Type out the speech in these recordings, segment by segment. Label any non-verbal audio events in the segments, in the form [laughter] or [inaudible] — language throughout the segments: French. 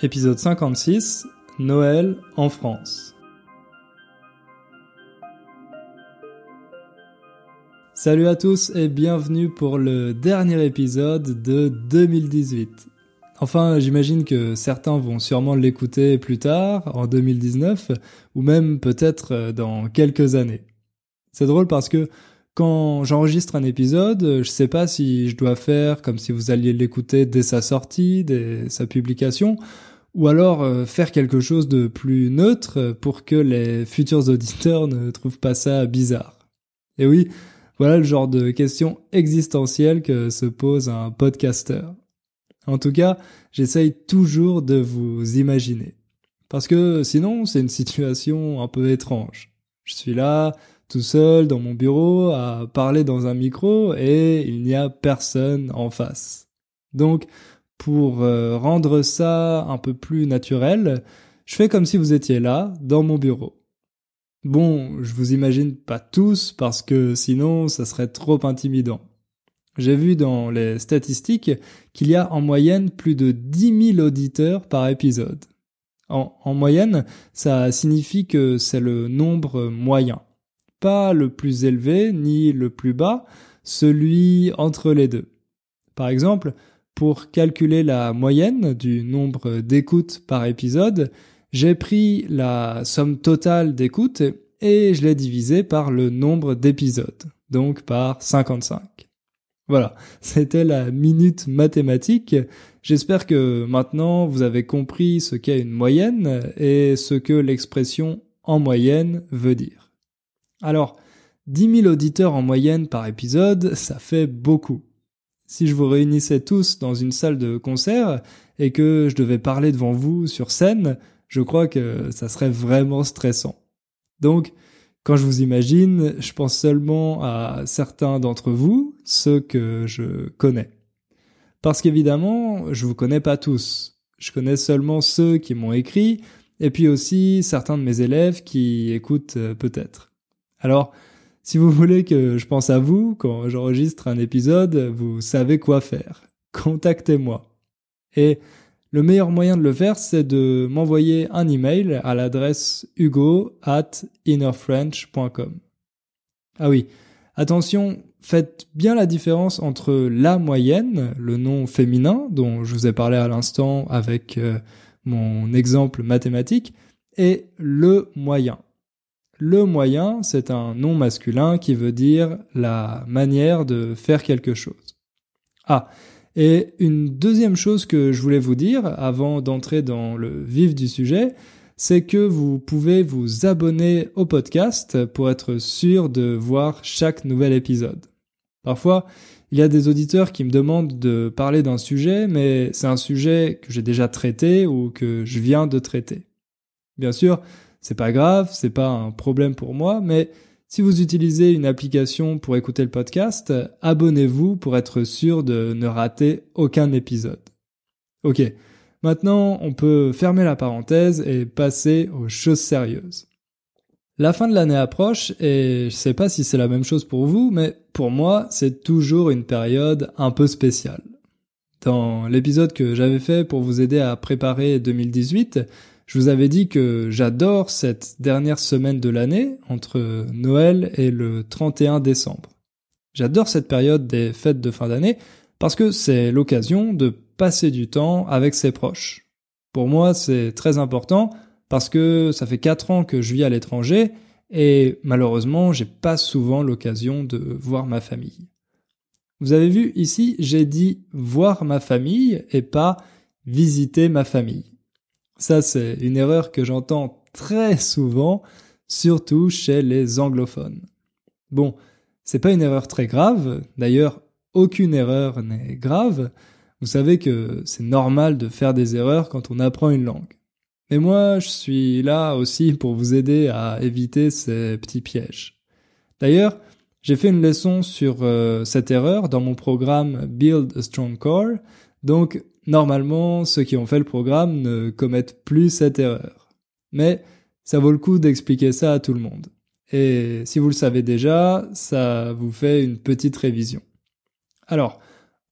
Épisode 56 Noël en France. Salut à tous et bienvenue pour le dernier épisode de 2018. Enfin, j'imagine que certains vont sûrement l'écouter plus tard, en 2019, ou même peut-être dans quelques années. C'est drôle parce que quand j'enregistre un épisode, je sais pas si je dois faire comme si vous alliez l'écouter dès sa sortie, dès sa publication, ou alors euh, faire quelque chose de plus neutre pour que les futurs auditeurs ne trouvent pas ça bizarre. Et oui, voilà le genre de question existentielle que se pose un podcaster. En tout cas, j'essaye toujours de vous imaginer. Parce que sinon, c'est une situation un peu étrange. Je suis là, tout seul dans mon bureau à parler dans un micro et il n'y a personne en face. Donc, pour euh, rendre ça un peu plus naturel, je fais comme si vous étiez là, dans mon bureau. Bon, je vous imagine pas tous parce que sinon ça serait trop intimidant. J'ai vu dans les statistiques qu'il y a en moyenne plus de 10 000 auditeurs par épisode. En, en moyenne, ça signifie que c'est le nombre moyen pas le plus élevé ni le plus bas, celui entre les deux. Par exemple, pour calculer la moyenne du nombre d'écoutes par épisode, j'ai pris la somme totale d'écoutes et je l'ai divisé par le nombre d'épisodes, donc par 55. Voilà, c'était la minute mathématique. J'espère que maintenant vous avez compris ce qu'est une moyenne et ce que l'expression en moyenne veut dire. Alors, 10 000 auditeurs en moyenne par épisode, ça fait beaucoup. Si je vous réunissais tous dans une salle de concert et que je devais parler devant vous sur scène, je crois que ça serait vraiment stressant. Donc, quand je vous imagine, je pense seulement à certains d'entre vous, ceux que je connais. Parce qu'évidemment, je vous connais pas tous. Je connais seulement ceux qui m'ont écrit, et puis aussi certains de mes élèves qui écoutent euh, peut-être. Alors, si vous voulez que je pense à vous quand j'enregistre un épisode, vous savez quoi faire. Contactez-moi. Et le meilleur moyen de le faire, c'est de m'envoyer un email à l'adresse hugo at innerfrench.com. Ah oui, attention, faites bien la différence entre la moyenne, le nom féminin dont je vous ai parlé à l'instant avec euh, mon exemple mathématique, et le moyen. Le moyen, c'est un nom masculin qui veut dire la manière de faire quelque chose. Ah, et une deuxième chose que je voulais vous dire avant d'entrer dans le vif du sujet, c'est que vous pouvez vous abonner au podcast pour être sûr de voir chaque nouvel épisode. Parfois, il y a des auditeurs qui me demandent de parler d'un sujet, mais c'est un sujet que j'ai déjà traité ou que je viens de traiter. Bien sûr, c'est pas grave, c'est pas un problème pour moi, mais si vous utilisez une application pour écouter le podcast, abonnez-vous pour être sûr de ne rater aucun épisode. Ok, maintenant on peut fermer la parenthèse et passer aux choses sérieuses. La fin de l'année approche et je sais pas si c'est la même chose pour vous, mais pour moi c'est toujours une période un peu spéciale. Dans l'épisode que j'avais fait pour vous aider à préparer 2018, je vous avais dit que j'adore cette dernière semaine de l'année, entre Noël et le 31 décembre. J'adore cette période des fêtes de fin d'année parce que c'est l'occasion de passer du temps avec ses proches. Pour moi, c'est très important parce que ça fait quatre ans que je vis à l'étranger et malheureusement, j'ai pas souvent l'occasion de voir ma famille. Vous avez vu ici, j'ai dit voir ma famille et pas visiter ma famille. Ça, c'est une erreur que j'entends très souvent, surtout chez les anglophones. Bon, c'est pas une erreur très grave. D'ailleurs, aucune erreur n'est grave. Vous savez que c'est normal de faire des erreurs quand on apprend une langue. Mais moi, je suis là aussi pour vous aider à éviter ces petits pièges. D'ailleurs, j'ai fait une leçon sur euh, cette erreur dans mon programme Build a Strong Core, donc Normalement, ceux qui ont fait le programme ne commettent plus cette erreur. Mais ça vaut le coup d'expliquer ça à tout le monde. Et si vous le savez déjà, ça vous fait une petite révision. Alors,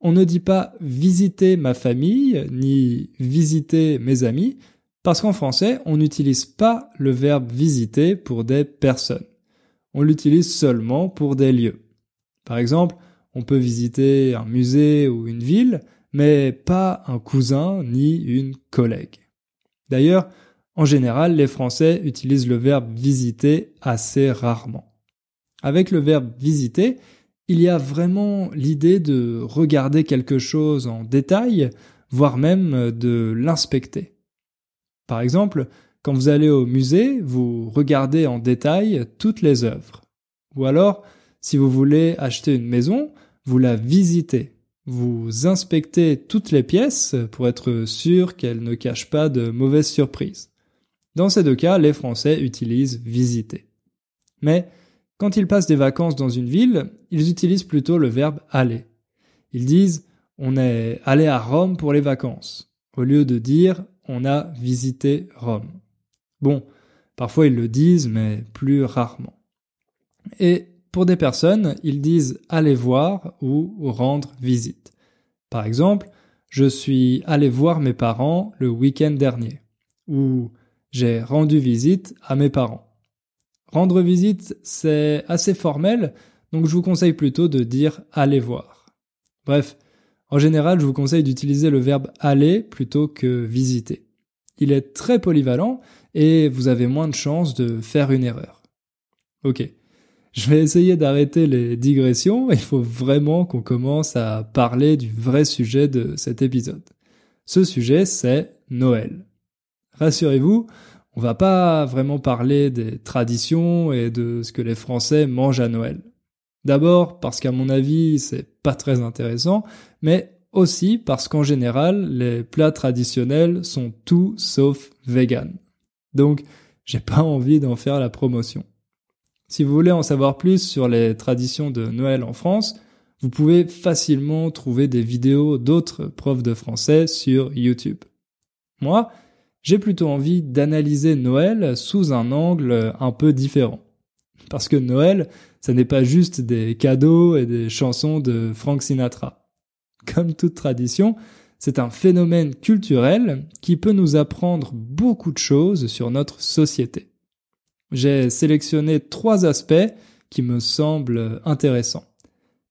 On ne dit pas visiter ma famille ni visiter mes amis, parce qu'en français, on n'utilise pas le verbe visiter pour des personnes. On l'utilise seulement pour des lieux. Par exemple, on peut visiter un musée ou une ville, mais pas un cousin ni une collègue. D'ailleurs, en général, les Français utilisent le verbe visiter assez rarement. Avec le verbe visiter, il y a vraiment l'idée de regarder quelque chose en détail, voire même de l'inspecter. Par exemple, quand vous allez au musée, vous regardez en détail toutes les œuvres. Ou alors, si vous voulez acheter une maison, vous la visitez. Vous inspectez toutes les pièces pour être sûr qu'elles ne cachent pas de mauvaises surprises. Dans ces deux cas, les Français utilisent visiter. Mais quand ils passent des vacances dans une ville, ils utilisent plutôt le verbe aller. Ils disent on est allé à Rome pour les vacances, au lieu de dire on a visité Rome. Bon, parfois ils le disent, mais plus rarement. Et pour des personnes, ils disent aller voir ou rendre visite. Par exemple, je suis allé voir mes parents le week-end dernier. Ou j'ai rendu visite à mes parents. Rendre visite, c'est assez formel, donc je vous conseille plutôt de dire aller voir. Bref, en général, je vous conseille d'utiliser le verbe aller plutôt que visiter. Il est très polyvalent et vous avez moins de chances de faire une erreur. Ok. Je vais essayer d'arrêter les digressions, il faut vraiment qu'on commence à parler du vrai sujet de cet épisode. Ce sujet, c'est Noël. Rassurez-vous, on va pas vraiment parler des traditions et de ce que les Français mangent à Noël. D'abord parce qu'à mon avis, c'est pas très intéressant, mais aussi parce qu'en général, les plats traditionnels sont tout sauf vegan. Donc, j'ai pas envie d'en faire la promotion. Si vous voulez en savoir plus sur les traditions de Noël en France, vous pouvez facilement trouver des vidéos d'autres profs de français sur YouTube. Moi, j'ai plutôt envie d'analyser Noël sous un angle un peu différent. Parce que Noël, ça n'est pas juste des cadeaux et des chansons de Frank Sinatra. Comme toute tradition, c'est un phénomène culturel qui peut nous apprendre beaucoup de choses sur notre société. J'ai sélectionné trois aspects qui me semblent intéressants.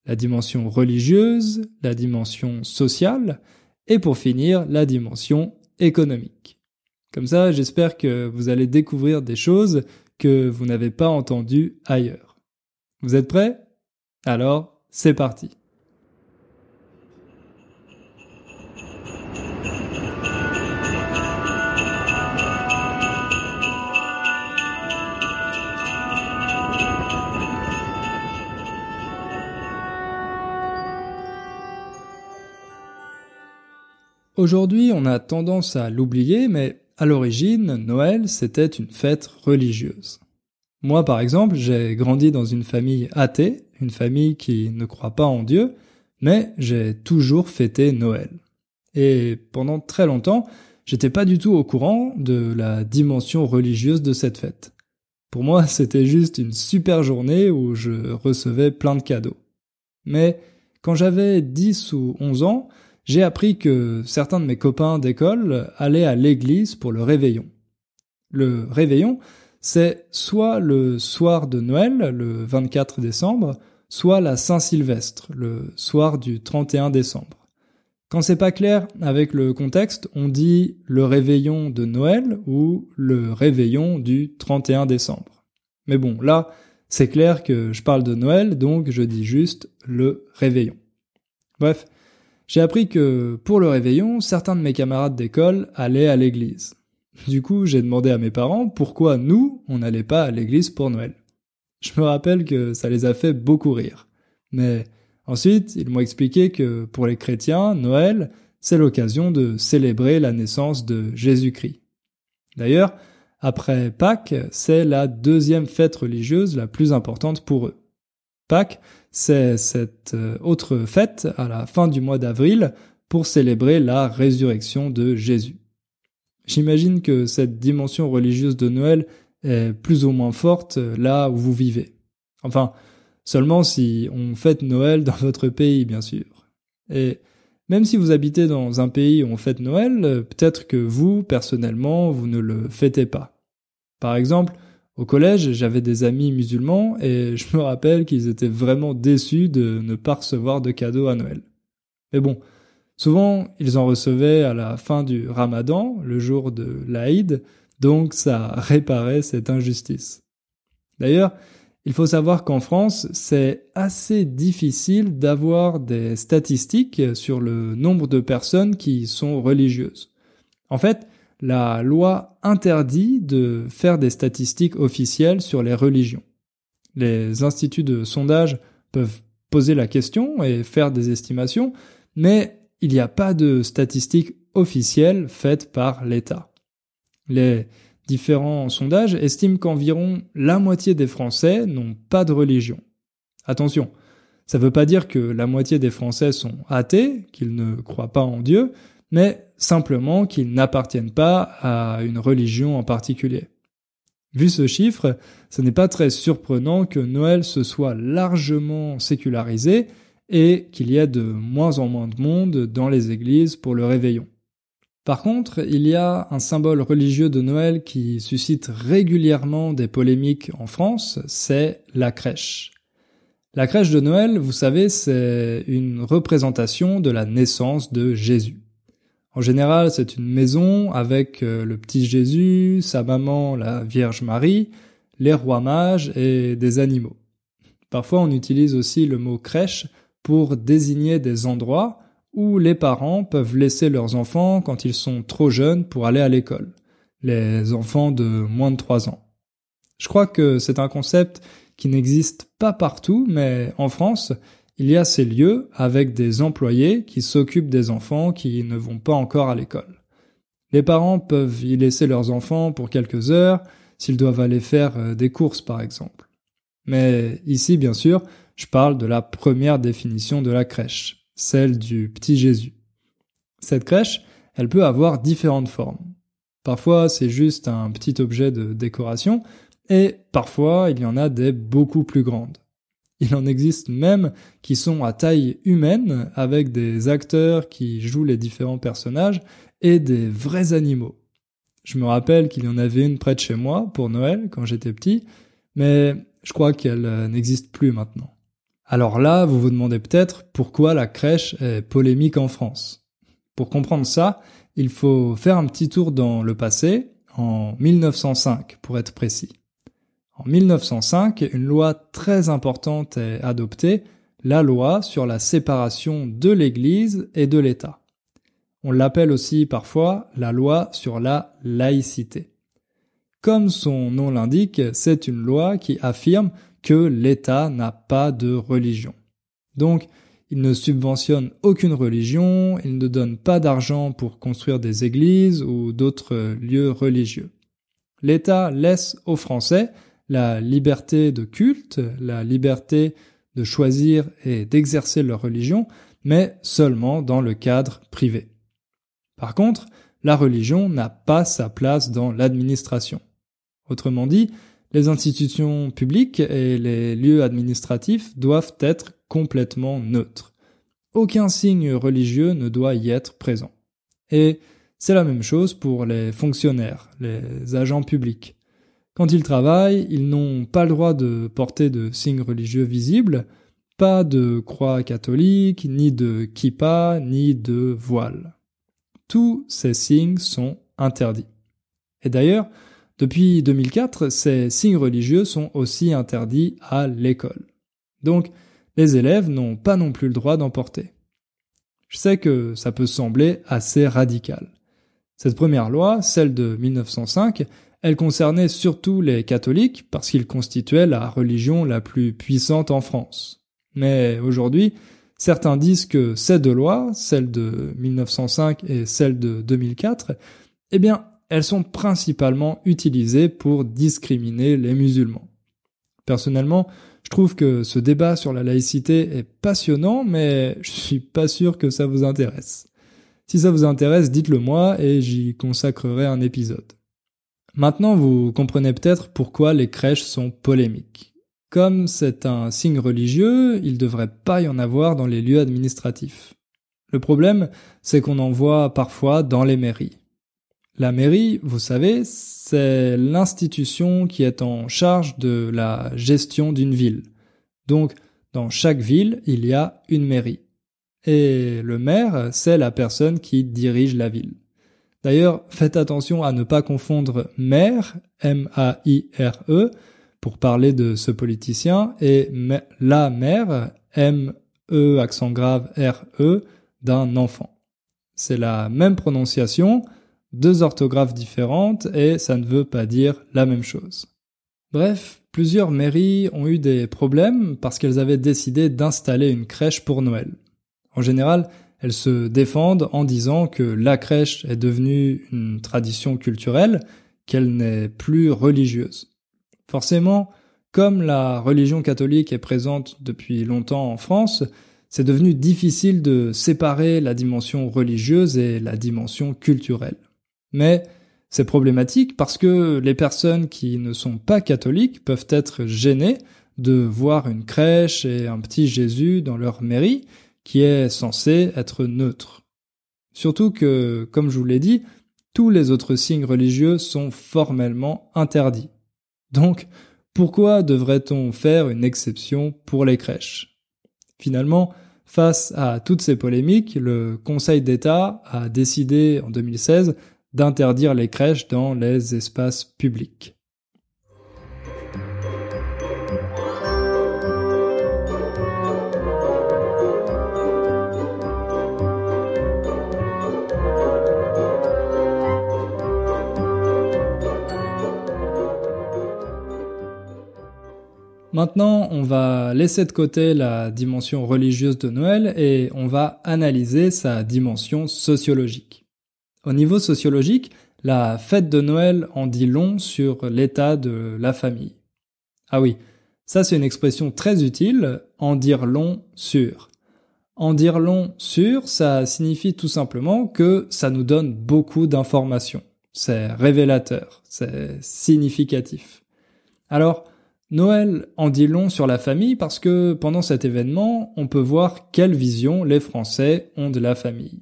La dimension religieuse, la dimension sociale et pour finir la dimension économique. Comme ça, j'espère que vous allez découvrir des choses que vous n'avez pas entendues ailleurs. Vous êtes prêts? Alors, c'est parti. Aujourd'hui, on a tendance à l'oublier, mais à l'origine, Noël, c'était une fête religieuse. Moi, par exemple, j'ai grandi dans une famille athée, une famille qui ne croit pas en Dieu, mais j'ai toujours fêté Noël. Et pendant très longtemps, j'étais pas du tout au courant de la dimension religieuse de cette fête. Pour moi, [laughs] c'était juste une super journée où je recevais plein de cadeaux. Mais quand j'avais 10 ou 11 ans, j'ai appris que certains de mes copains d'école allaient à l'église pour le réveillon. Le réveillon, c'est soit le soir de Noël, le 24 décembre, soit la Saint-Sylvestre, le soir du 31 décembre. Quand c'est pas clair avec le contexte, on dit le réveillon de Noël ou le réveillon du 31 décembre. Mais bon, là, c'est clair que je parle de Noël, donc je dis juste le réveillon. Bref, j'ai appris que, pour le réveillon, certains de mes camarades d'école allaient à l'église. Du coup, j'ai demandé à mes parents pourquoi nous, on n'allait pas à l'église pour Noël. Je me rappelle que ça les a fait beaucoup rire. Mais ensuite, ils m'ont expliqué que pour les chrétiens, Noël, c'est l'occasion de célébrer la naissance de Jésus-Christ. D'ailleurs, après Pâques, c'est la deuxième fête religieuse la plus importante pour eux. Pâques, c'est cette euh, autre fête à la fin du mois d'avril pour célébrer la résurrection de Jésus. J'imagine que cette dimension religieuse de Noël est plus ou moins forte euh, là où vous vivez. Enfin, seulement si on fête Noël dans votre pays, bien sûr. Et même si vous habitez dans un pays où on fête Noël, peut-être que vous, personnellement, vous ne le fêtez pas. Par exemple, au collège, j'avais des amis musulmans et je me rappelle qu'ils étaient vraiment déçus de ne pas recevoir de cadeaux à Noël. Mais bon, souvent, ils en recevaient à la fin du ramadan, le jour de l'Aïd, donc ça réparait cette injustice. D'ailleurs, il faut savoir qu'en France, c'est assez difficile d'avoir des statistiques sur le nombre de personnes qui sont religieuses. En fait, la loi interdit de faire des statistiques officielles sur les religions. Les instituts de sondage peuvent poser la question et faire des estimations, mais il n'y a pas de statistiques officielles faites par l'État. Les Différents sondages estiment qu'environ la moitié des Français n'ont pas de religion. Attention, ça ne veut pas dire que la moitié des Français sont athées, qu'ils ne croient pas en Dieu, mais simplement qu'ils n'appartiennent pas à une religion en particulier. Vu ce chiffre, ce n'est pas très surprenant que Noël se soit largement sécularisé et qu'il y ait de moins en moins de monde dans les églises pour le réveillon. Par contre, il y a un symbole religieux de Noël qui suscite régulièrement des polémiques en France, c'est la crèche. La crèche de Noël, vous savez, c'est une représentation de la naissance de Jésus. En général, c'est une maison avec euh, le petit Jésus, sa maman, la Vierge Marie, les rois mages et des animaux. Parfois, on utilise aussi le mot crèche pour désigner des endroits où les parents peuvent laisser leurs enfants quand ils sont trop jeunes pour aller à l'école, les enfants de moins de 3 ans. Je crois que c'est un concept qui n'existe pas partout, mais en France, il y a ces lieux avec des employés qui s'occupent des enfants qui ne vont pas encore à l'école. Les parents peuvent y laisser leurs enfants pour quelques heures s'ils doivent aller faire euh, des courses par exemple. Mais ici, bien sûr, je parle de la première définition de la crèche celle du petit Jésus. Cette crèche, elle peut avoir différentes formes. Parfois, c'est juste un petit objet de décoration, et parfois, il y en a des beaucoup plus grandes. Il en existe même qui sont à taille humaine, avec des acteurs qui jouent les différents personnages, et des vrais animaux. Je me rappelle qu'il y en avait une près de chez moi pour Noël quand j'étais petit, mais je crois qu'elle euh, n'existe plus maintenant. Alors là, vous vous demandez peut-être pourquoi la crèche est polémique en France. Pour comprendre ça, il faut faire un petit tour dans le passé, en 1905 pour être précis. En 1905, une loi très importante est adoptée, la loi sur la séparation de l'Église et de l'État. On l'appelle aussi parfois la loi sur la laïcité. Comme son nom l'indique, c'est une loi qui affirme que l'État n'a pas de religion. Donc, il ne subventionne aucune religion, il ne donne pas d'argent pour construire des églises ou d'autres lieux religieux. L'État laisse aux Français la liberté de culte, la liberté de choisir et d'exercer leur religion, mais seulement dans le cadre privé. Par contre, la religion n'a pas sa place dans l'administration. Autrement dit, les institutions publiques et les lieux administratifs doivent être complètement neutres. Aucun signe religieux ne doit y être présent. Et c'est la même chose pour les fonctionnaires, les agents publics. Quand ils travaillent, ils n'ont pas le droit de porter de signes religieux visibles, pas de croix catholique, ni de kippa, ni de voile. Tous ces signes sont interdits. Et d'ailleurs, depuis 2004, ces signes religieux sont aussi interdits à l'école. Donc, les élèves n'ont pas non plus le droit d'en porter. Je sais que ça peut sembler assez radical. Cette première loi, celle de 1905, elle concernait surtout les catholiques parce qu'ils constituaient la religion la plus puissante en France. Mais aujourd'hui, certains disent que ces deux lois, celle de 1905 et celle de 2004, eh bien, elles sont principalement utilisées pour discriminer les musulmans. Personnellement, je trouve que ce débat sur la laïcité est passionnant, mais je suis pas sûr que ça vous intéresse. Si ça vous intéresse, dites-le moi et j'y consacrerai un épisode. Maintenant, vous comprenez peut-être pourquoi les crèches sont polémiques. Comme c'est un signe religieux, il devrait pas y en avoir dans les lieux administratifs. Le problème, c'est qu'on en voit parfois dans les mairies. La mairie, vous savez, c'est l'institution qui est en charge de la gestion d'une ville. Donc, dans chaque ville, il y a une mairie. Et le maire, c'est la personne qui dirige la ville. D'ailleurs, faites attention à ne pas confondre maire, M-A-I-R-E, pour parler de ce politicien, et la mère, M-E accent grave R-E, d'un enfant. C'est la même prononciation, deux orthographes différentes, et ça ne veut pas dire la même chose. Bref, plusieurs mairies ont eu des problèmes parce qu'elles avaient décidé d'installer une crèche pour Noël. En général, elles se défendent en disant que la crèche est devenue une tradition culturelle, qu'elle n'est plus religieuse. Forcément, comme la religion catholique est présente depuis longtemps en France, c'est devenu difficile de séparer la dimension religieuse et la dimension culturelle. Mais c'est problématique parce que les personnes qui ne sont pas catholiques peuvent être gênées de voir une crèche et un petit Jésus dans leur mairie qui est censé être neutre. Surtout que, comme je vous l'ai dit, tous les autres signes religieux sont formellement interdits. Donc, pourquoi devrait-on faire une exception pour les crèches? Finalement, face à toutes ces polémiques, le Conseil d'État a décidé en 2016 d'interdire les crèches dans les espaces publics. Maintenant, on va laisser de côté la dimension religieuse de Noël et on va analyser sa dimension sociologique. Au niveau sociologique, la fête de Noël en dit long sur l'état de la famille. Ah oui, ça c'est une expression très utile, en dire long sur. En dire long sur, ça signifie tout simplement que ça nous donne beaucoup d'informations. C'est révélateur, c'est significatif. Alors, Noël en dit long sur la famille parce que pendant cet événement, on peut voir quelle vision les Français ont de la famille.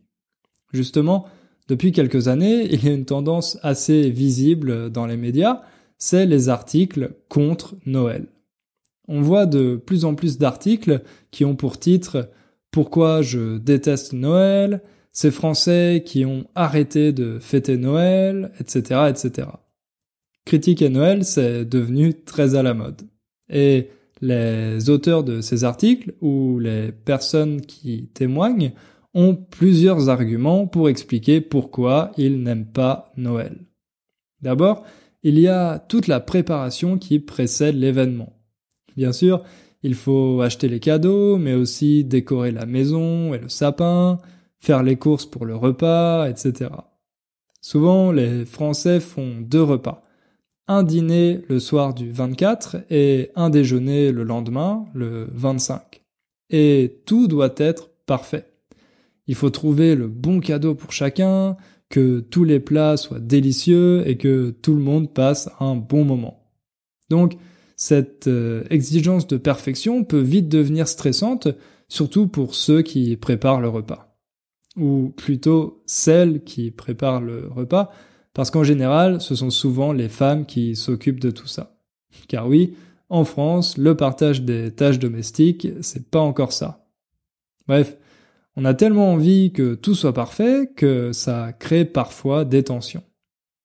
Justement, depuis quelques années, [laughs] il y a une tendance assez visible dans les médias, c'est les articles contre Noël. On voit de plus en plus d'articles qui ont pour titre Pourquoi je déteste Noël, ces Français qui ont arrêté de fêter Noël, etc., etc. Critiquer Noël, c'est devenu très à la mode. Et les auteurs de ces articles ou les personnes qui témoignent ont plusieurs arguments pour expliquer pourquoi ils n'aiment pas Noël. D'abord, il y a toute la préparation qui précède l'événement. Bien sûr, il faut acheter les cadeaux, mais aussi décorer la maison et le sapin, faire les courses pour le repas, etc. Souvent, les Français font deux repas. Un dîner le soir du 24 et un déjeuner le lendemain, le 25. Et tout doit être parfait. Il faut trouver le bon cadeau pour chacun, que tous les plats soient délicieux et que tout le monde passe un bon moment. Donc, cette euh, exigence de perfection peut vite devenir stressante, surtout pour ceux qui préparent le repas. Ou plutôt celles qui préparent le repas, parce qu'en général, ce sont souvent les femmes qui s'occupent de tout ça. Car oui, en France, le partage des tâches domestiques, c'est pas encore ça. Bref, on a tellement envie que tout soit parfait que ça crée parfois des tensions.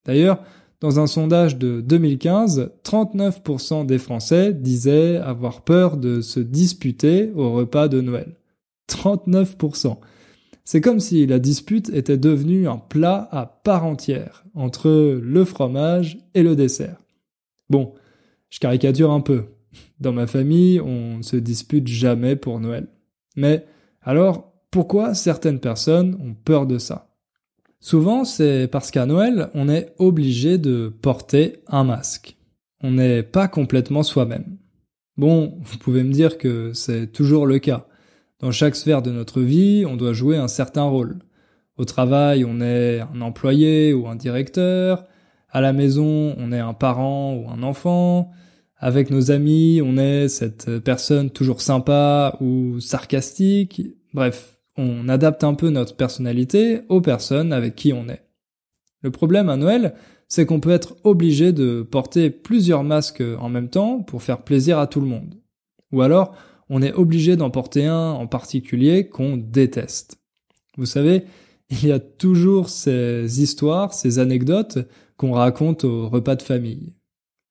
D'ailleurs, dans un sondage de 2015, 39% des Français disaient avoir peur de se disputer au repas de Noël. 39%. C'est comme si la dispute était devenue un plat à part entière entre le fromage et le dessert. Bon, je caricature un peu. Dans ma famille, on ne se dispute jamais pour Noël. Mais alors, pourquoi certaines personnes ont peur de ça? Souvent, c'est parce qu'à Noël, on est obligé de porter un masque. On n'est pas complètement soi-même. Bon, vous pouvez me dire que c'est toujours le cas. Dans chaque sphère de notre vie, on doit jouer un certain rôle. Au travail, on est un employé ou un directeur. À la maison, on est un parent ou un enfant. Avec nos amis, on est cette personne toujours sympa ou sarcastique. Bref, on adapte un peu notre personnalité aux personnes avec qui on est. Le problème à Noël, c'est qu'on peut être obligé de porter plusieurs masques en même temps pour faire plaisir à tout le monde. Ou alors, on est obligé d'en porter un en particulier qu'on déteste. Vous savez, [laughs] il y a toujours ces histoires, ces anecdotes qu'on raconte au repas de famille.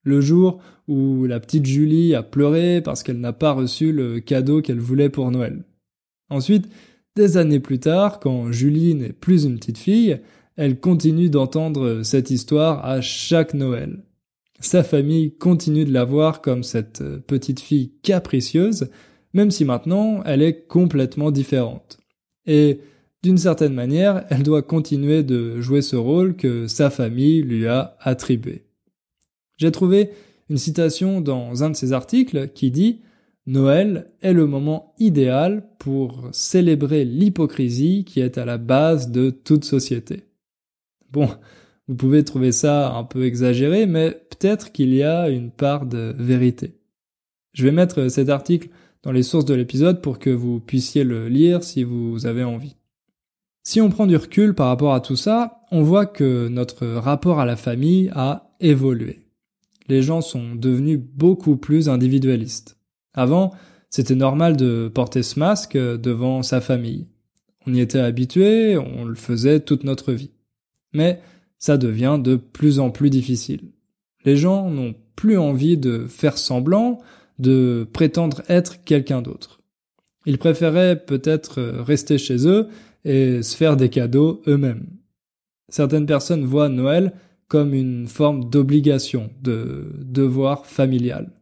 Le jour où la petite Julie a pleuré parce qu'elle n'a pas reçu le cadeau qu'elle voulait pour Noël. Ensuite, des années plus tard, quand Julie n'est plus une petite fille, elle continue d'entendre cette histoire à chaque Noël. Sa famille continue de la voir comme cette petite fille capricieuse, même si maintenant elle est complètement différente. Et d'une certaine manière, elle doit continuer de jouer ce rôle que sa famille lui a attribué. J'ai trouvé une citation dans un de ses articles qui dit Noël est le moment idéal pour célébrer l'hypocrisie qui est à la base de toute société. Bon, vous pouvez trouver ça un peu exagéré, mais peut-être qu'il y a une part de vérité. Je vais mettre cet article dans les sources de l'épisode pour que vous puissiez le lire si vous avez envie. Si on prend du recul par rapport à tout ça, on voit que notre rapport à la famille a évolué. Les gens sont devenus beaucoup plus individualistes. Avant, c'était normal de porter ce masque devant sa famille. On y était habitué, on le faisait toute notre vie. Mais ça devient de plus en plus difficile. Les gens n'ont plus envie de faire semblant, de prétendre être quelqu'un d'autre. Ils préféraient peut-être rester chez eux et se faire des cadeaux eux-mêmes. Certaines personnes voient Noël comme une forme d'obligation, de devoir familial.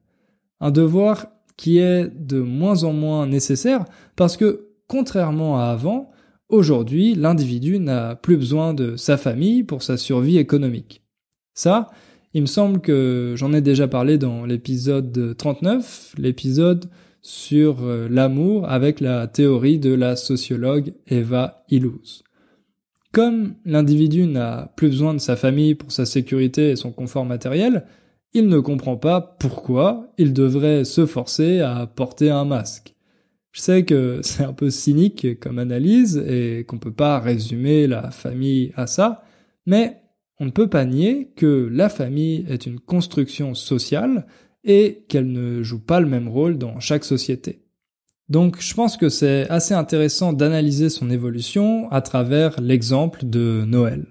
Un devoir qui est de moins en moins nécessaire parce que, contrairement à avant, aujourd'hui, l'individu n'a plus besoin de sa famille pour sa survie économique. Ça, il me semble que j'en ai déjà parlé dans l'épisode 39, l'épisode sur euh, l'amour avec la théorie de la sociologue Eva Illouz. Comme l'individu n'a plus besoin de sa famille pour sa sécurité et son confort matériel, il ne comprend pas pourquoi il devrait se forcer à porter un masque. Je sais que [laughs] c'est un peu cynique comme analyse et qu'on peut pas résumer la famille à ça, mais on ne peut pas nier que la famille est une construction sociale et qu'elle ne joue pas le même rôle dans chaque société. Donc je pense que c'est assez intéressant d'analyser son évolution à travers l'exemple de Noël.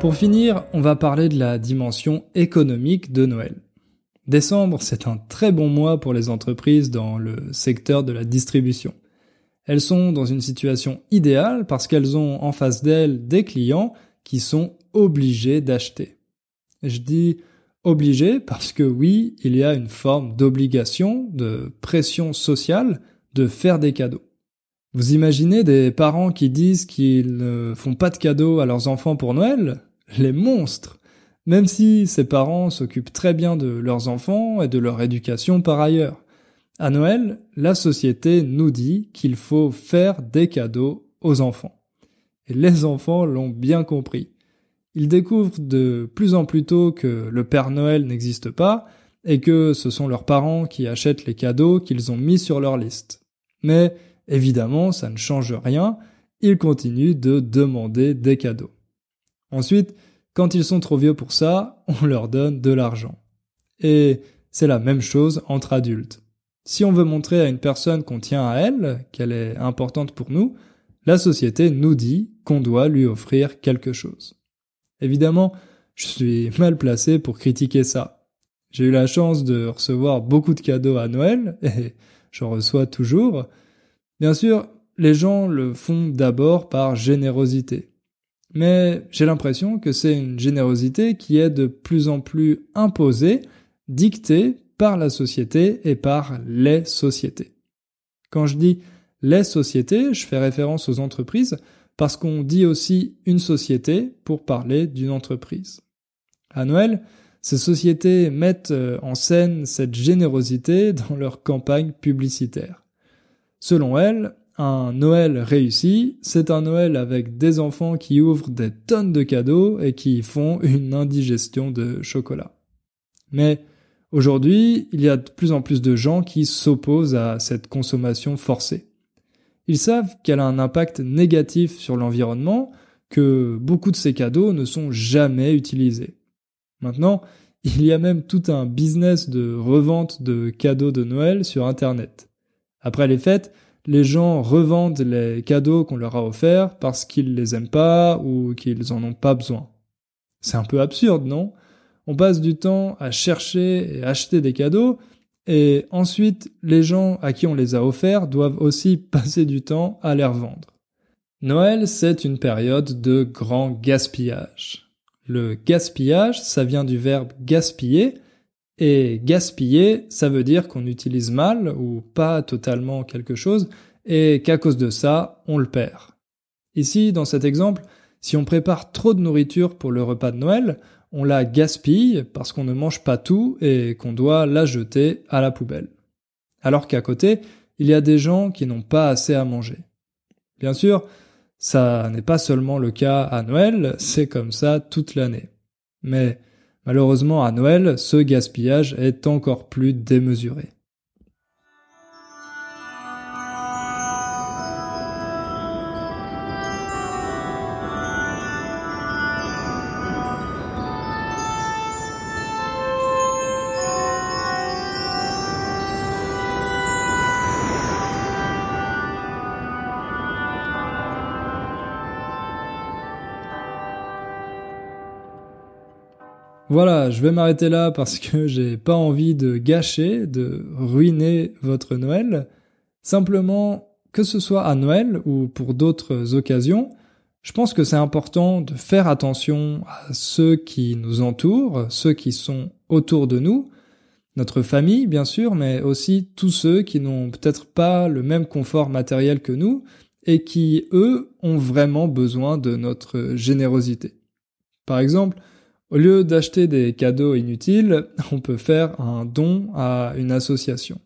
Pour finir, on va parler de la dimension économique de Noël. Décembre, c'est un très bon mois pour les entreprises dans le secteur de la distribution. Elles sont dans une situation idéale parce qu'elles ont en face d'elles des clients qui sont obligés d'acheter. Je dis obligés parce que oui, il y a une forme d'obligation, de pression sociale de faire des cadeaux. Vous imaginez des parents qui disent qu'ils ne font pas de cadeaux à leurs enfants pour Noël? Les monstres, même si ses parents s'occupent très bien de leurs enfants et de leur éducation par ailleurs. À Noël, la société nous dit qu'il faut faire des cadeaux aux enfants. Et les enfants l'ont bien compris. Ils découvrent de plus en plus tôt que le Père Noël n'existe pas et que ce sont leurs parents qui achètent les cadeaux qu'ils ont mis sur leur liste. Mais évidemment, ça ne change rien, ils continuent de demander des cadeaux. Ensuite, quand ils sont trop vieux pour ça, [laughs] on leur donne de l'argent. Et c'est la même chose entre adultes. Si on veut montrer à une personne qu'on tient à elle, qu'elle est importante pour nous, la société nous dit qu'on doit lui offrir quelque chose. Évidemment, je suis [laughs] mal placé pour critiquer ça. J'ai eu la chance de recevoir beaucoup de cadeaux à Noël, [laughs] et j'en reçois toujours. Bien sûr, les gens le font d'abord par générosité mais j'ai l'impression que c'est une générosité qui est de plus en plus imposée, dictée par la société et par les sociétés. Quand je dis les sociétés, je fais référence aux entreprises parce qu'on dit aussi une société pour parler d'une entreprise. À Noël, ces sociétés mettent euh, en scène cette générosité dans leur campagne publicitaire. Selon elles, Un Noël réussi, c'est un Noël avec des enfants qui ouvrent des tonnes de cadeaux et qui font une indigestion de chocolat. Mais aujourd'hui, il y a de plus en plus de gens qui s'opposent à cette consommation forcée. Ils savent qu'elle a un impact négatif sur l'environnement, que beaucoup de ces cadeaux ne sont jamais utilisés. Maintenant, il y a même tout un business de revente de cadeaux de Noël sur Internet. Après les fêtes, les gens revendent les cadeaux qu'on leur a offerts parce qu'ils les aiment pas ou qu'ils en ont pas besoin. C'est un peu absurde, non? On passe du temps à chercher et acheter des cadeaux et ensuite les gens à qui on les a offerts doivent aussi [laughs] passer du temps à les revendre. Noël, c'est une période de grand gaspillage. Le gaspillage, ça vient du verbe gaspiller, et gaspiller, ça veut dire qu'on utilise mal ou pas totalement quelque chose, et qu'à cause de ça, on le perd. Ici, dans cet exemple, si on prépare trop de nourriture pour le repas de Noël, on la gaspille parce qu'on ne mange pas tout et qu'on doit la jeter à la poubelle. Alors qu'à côté, il y a des gens qui n'ont pas assez à manger. Bien sûr, ça n'est pas seulement le cas à Noël, c'est comme ça toute l'année. Mais malheureusement à Noël, ce gaspillage est encore plus démesuré. Voilà, je vais m'arrêter là parce que [laughs] j'ai pas envie de gâcher, de ruiner votre Noël. Simplement, que ce soit à Noël ou pour d'autres occasions, je pense que c'est important de faire attention à ceux qui nous entourent, ceux qui sont autour de nous, notre famille bien sûr, mais aussi tous ceux qui n'ont peut-être pas le même confort matériel que nous et qui, eux, ont vraiment besoin de notre générosité. Par exemple, au lieu d'acheter des cadeaux inutiles, on peut faire un don à une association.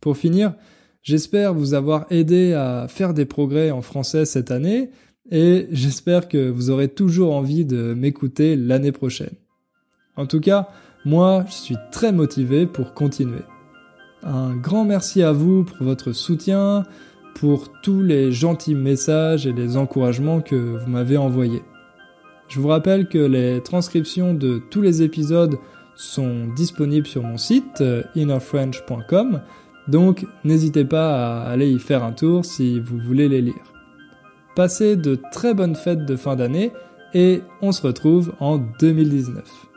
Pour finir, j'espère vous avoir aidé à faire des progrès en français cette année et j'espère que vous aurez toujours envie de m'écouter l'année prochaine. En tout cas, moi, je suis très motivé pour continuer. Un grand merci à vous pour votre soutien, pour tous les gentils messages et les encouragements que vous m'avez envoyés. Je vous rappelle que les transcriptions de tous les épisodes sont disponibles sur mon site euh, innerfrench.com, donc n'hésitez pas à aller y faire un tour si vous voulez les lire. Passez de très bonnes fêtes de fin d'année et on se retrouve en 2019.